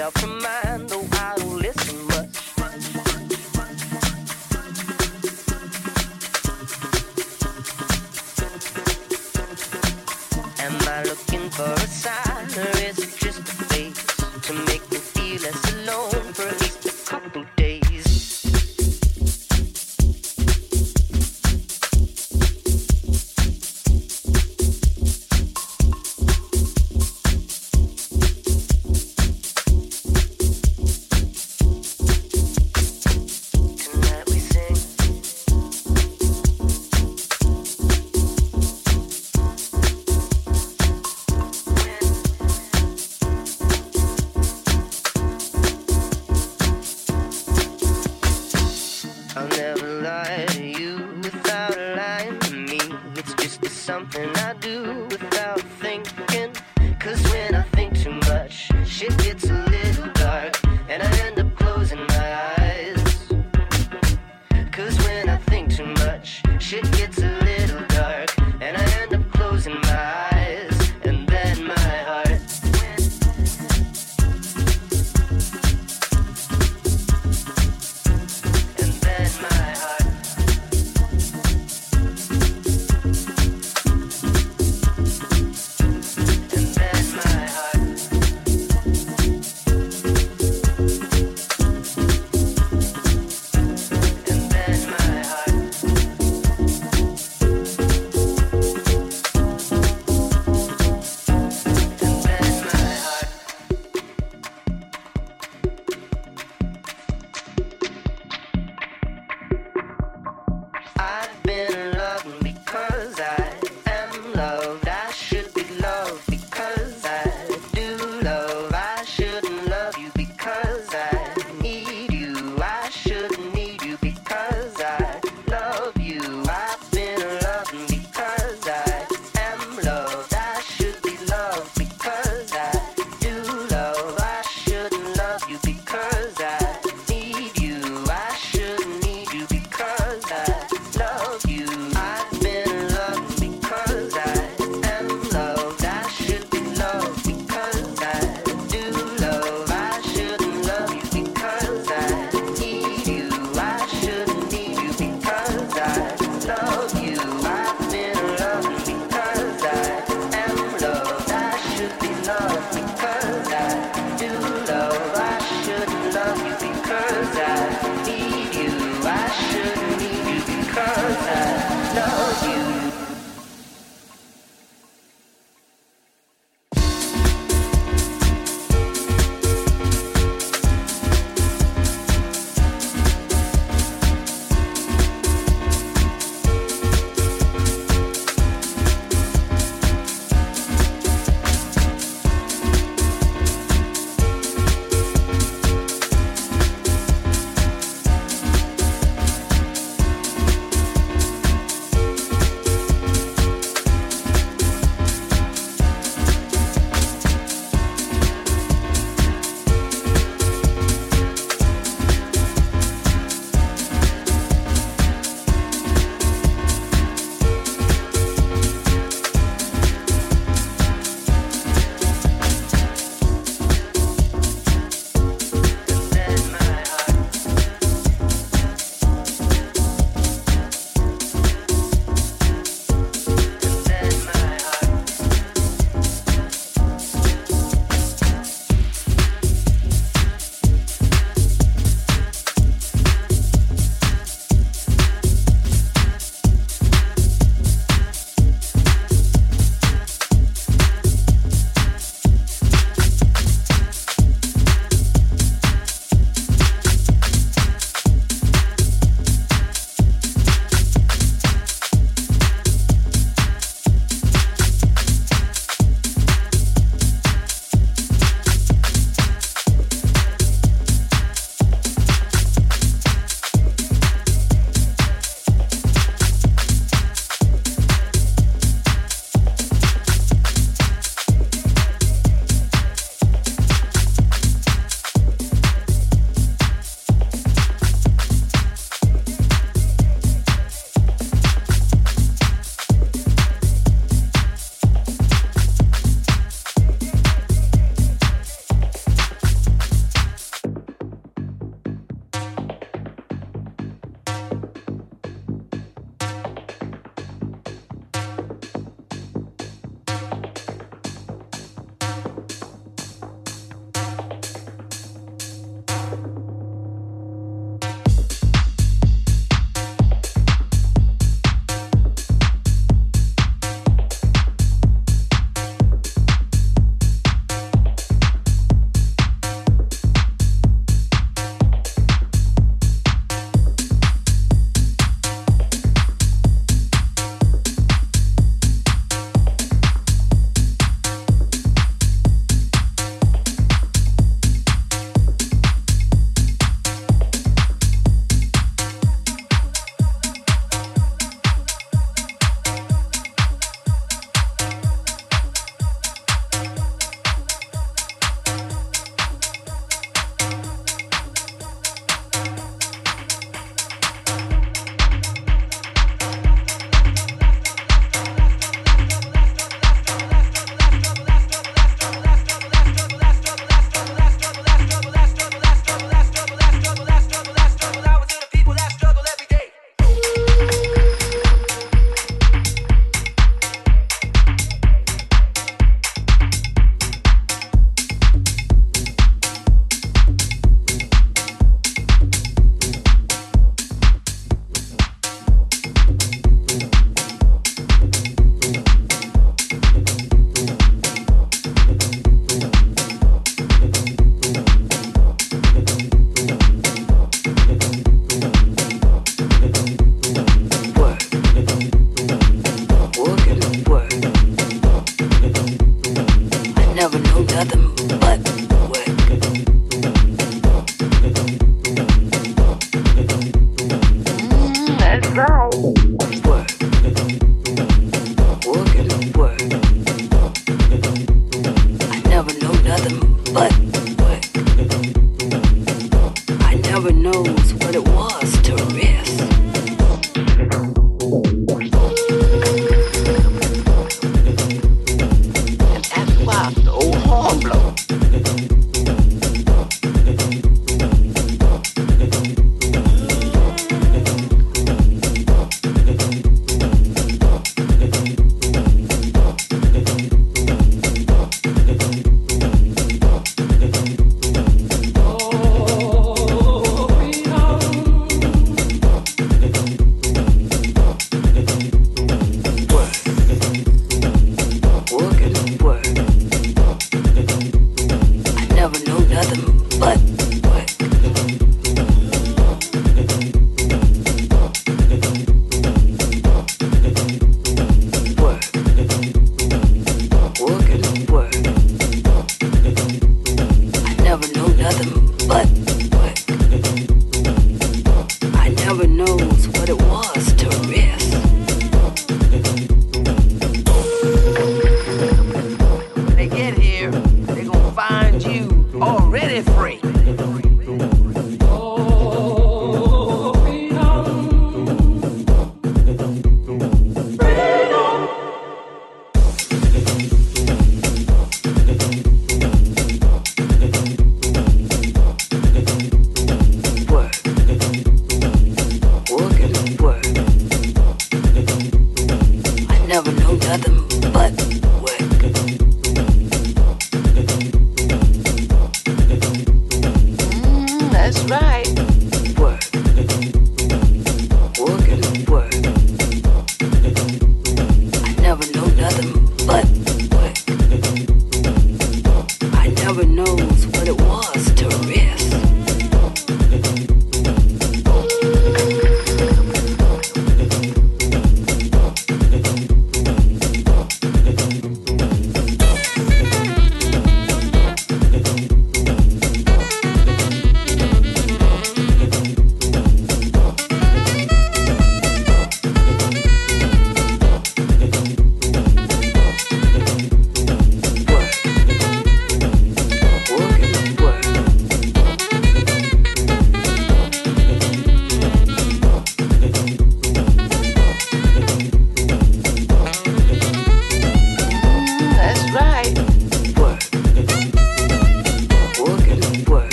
yourself from never lie to you without lying to me. It's just something I do without thinking. Cause when I think too much, shit gets a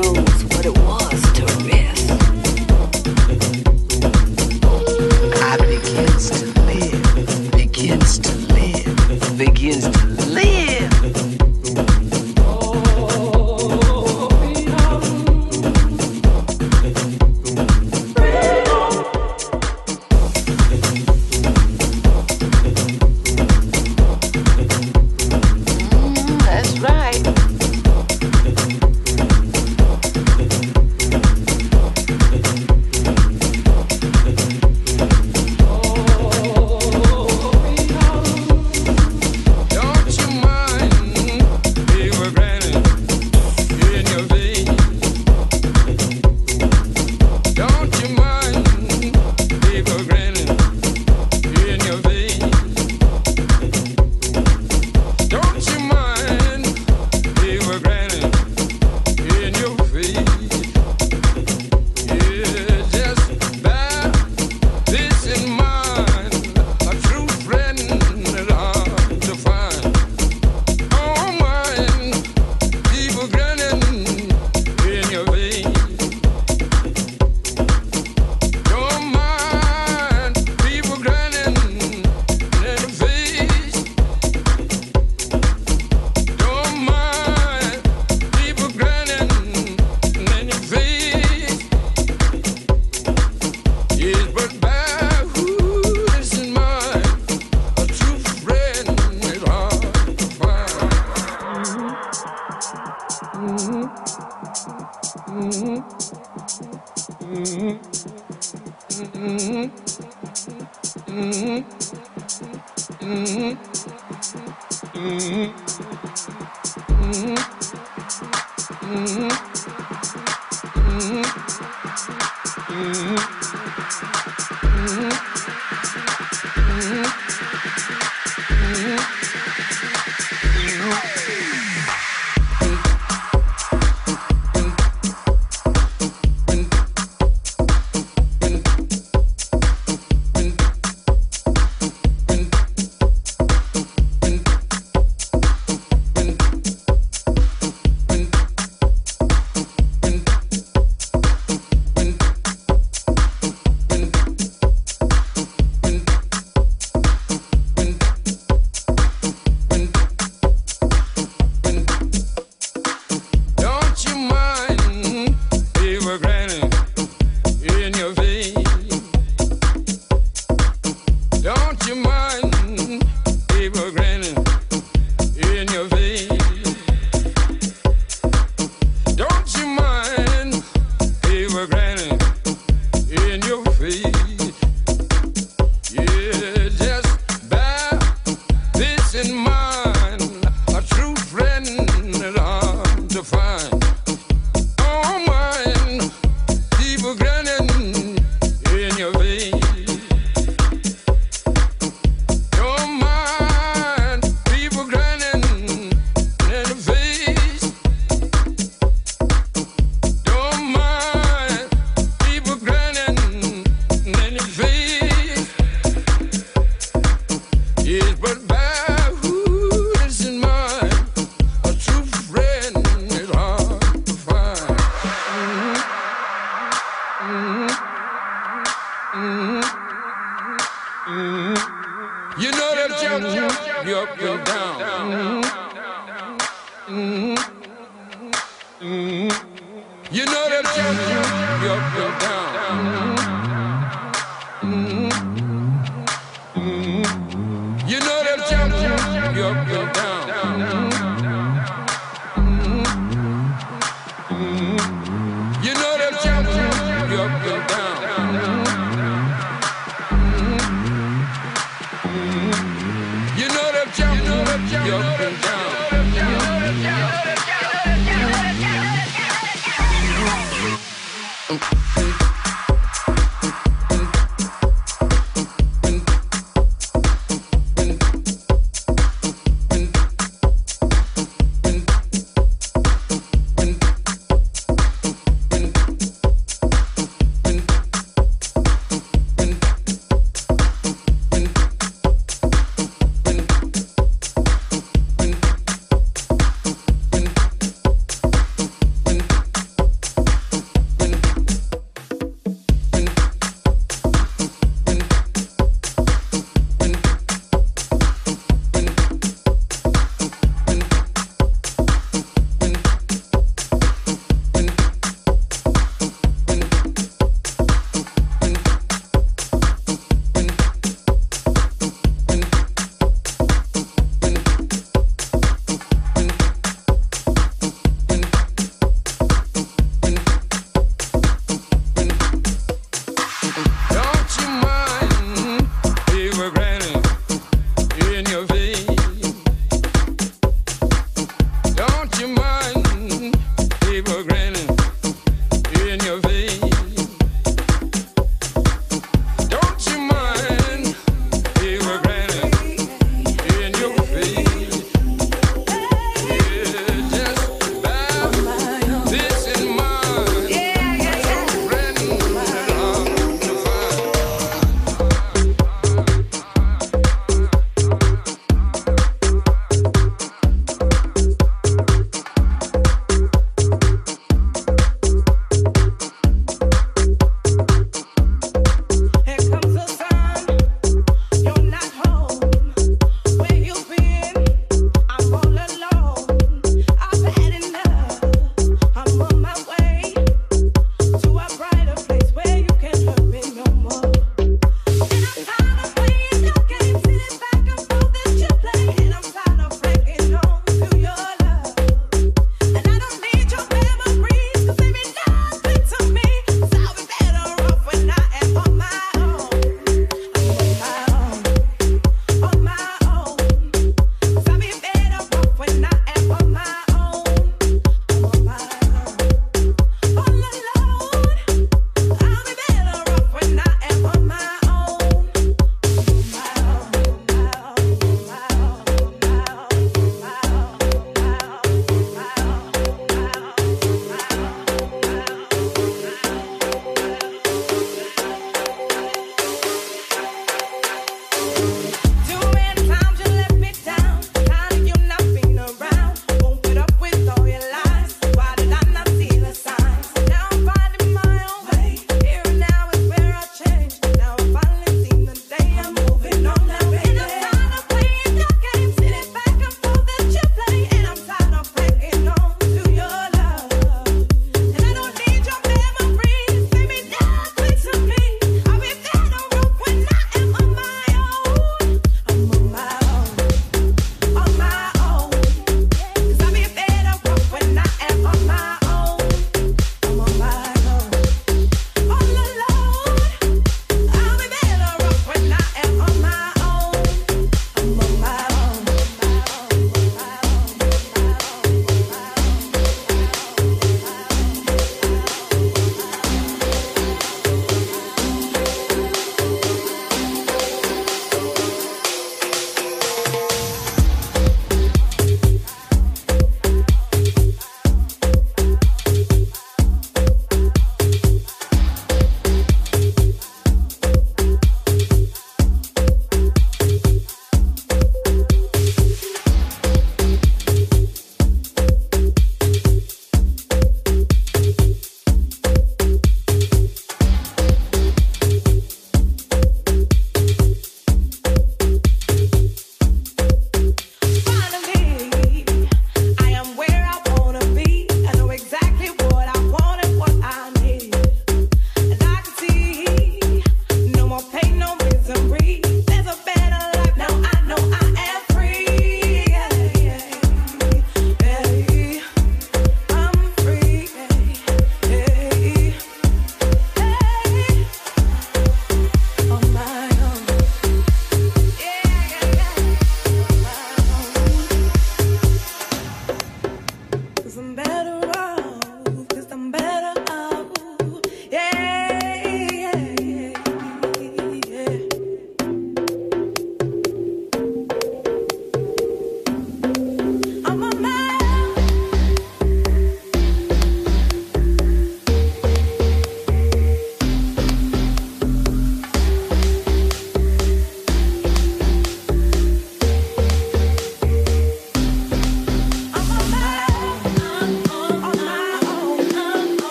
Mm-hmm.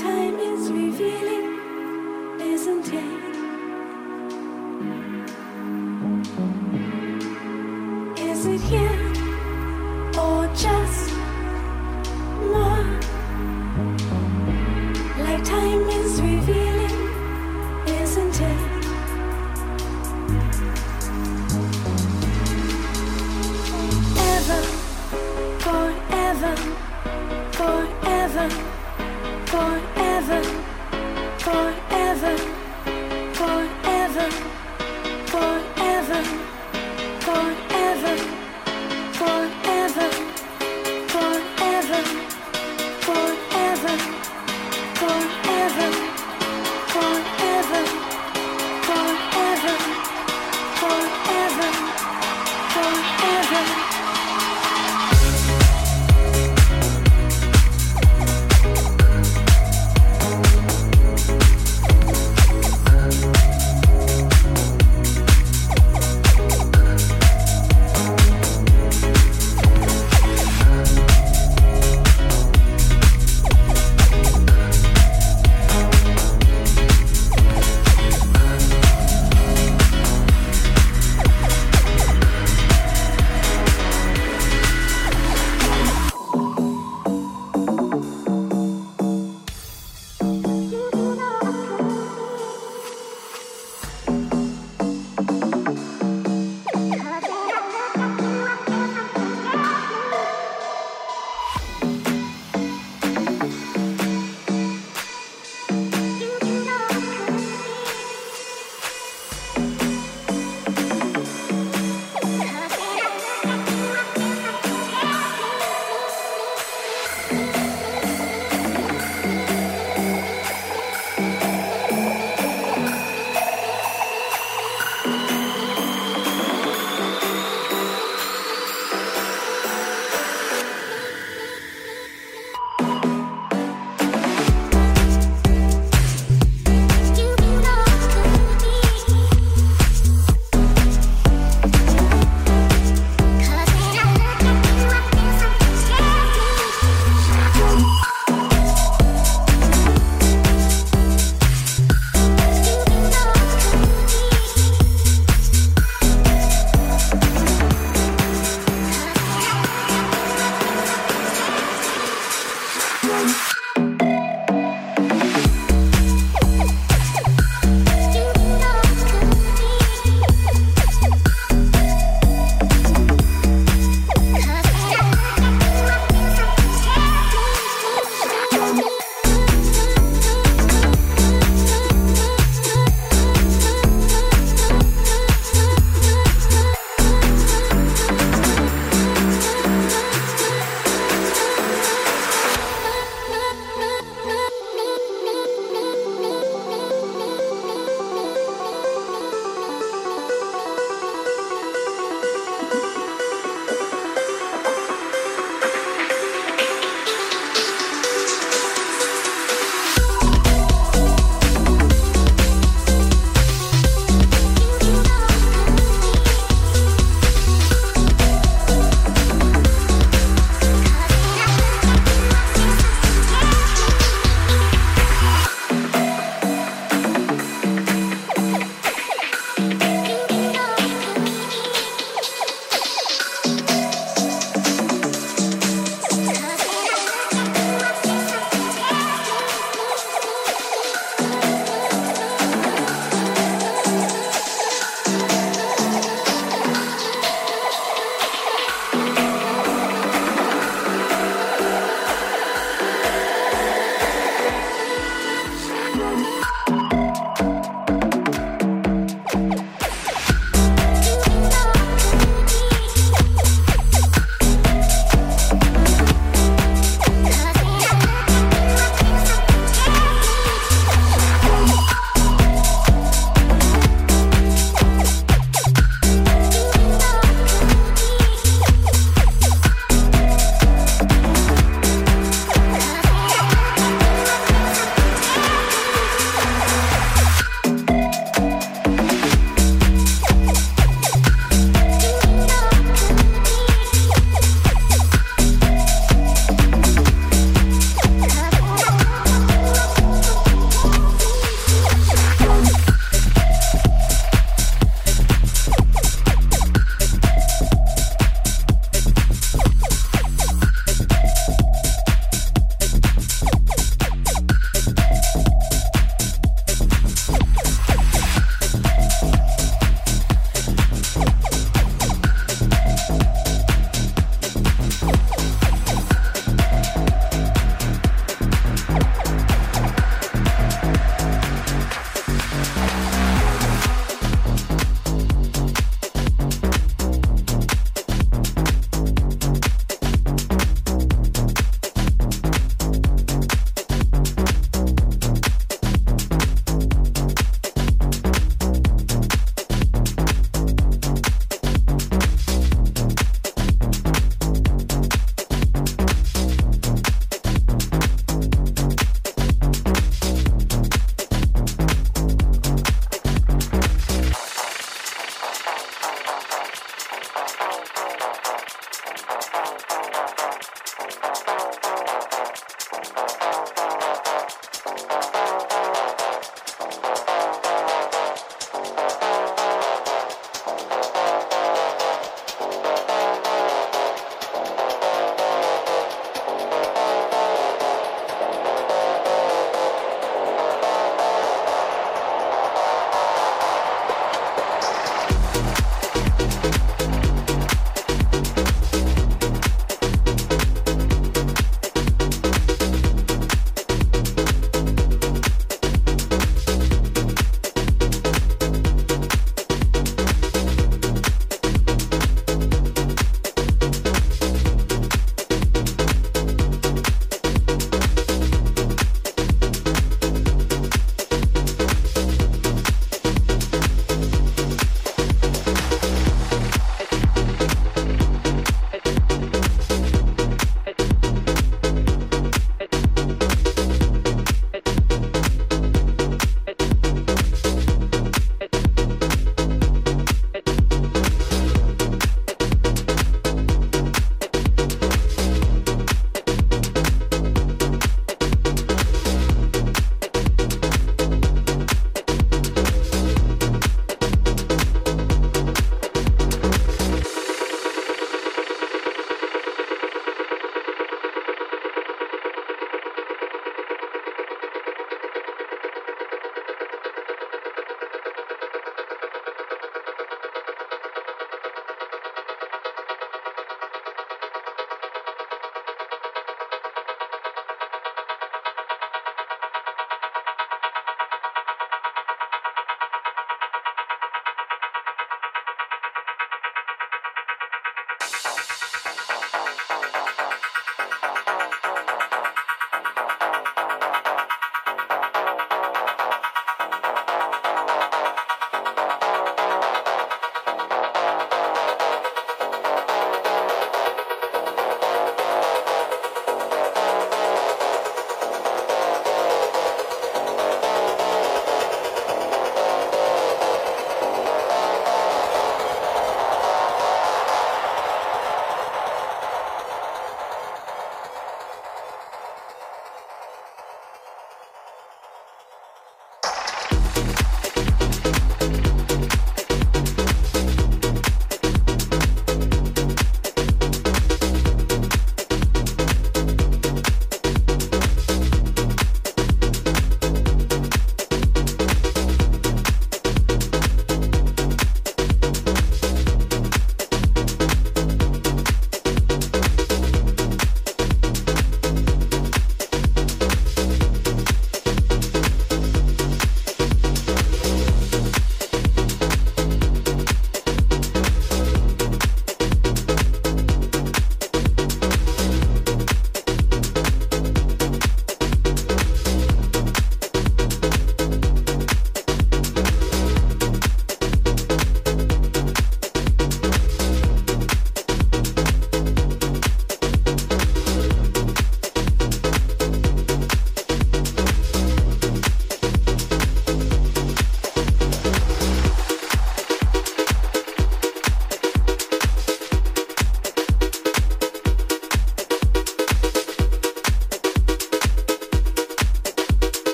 Time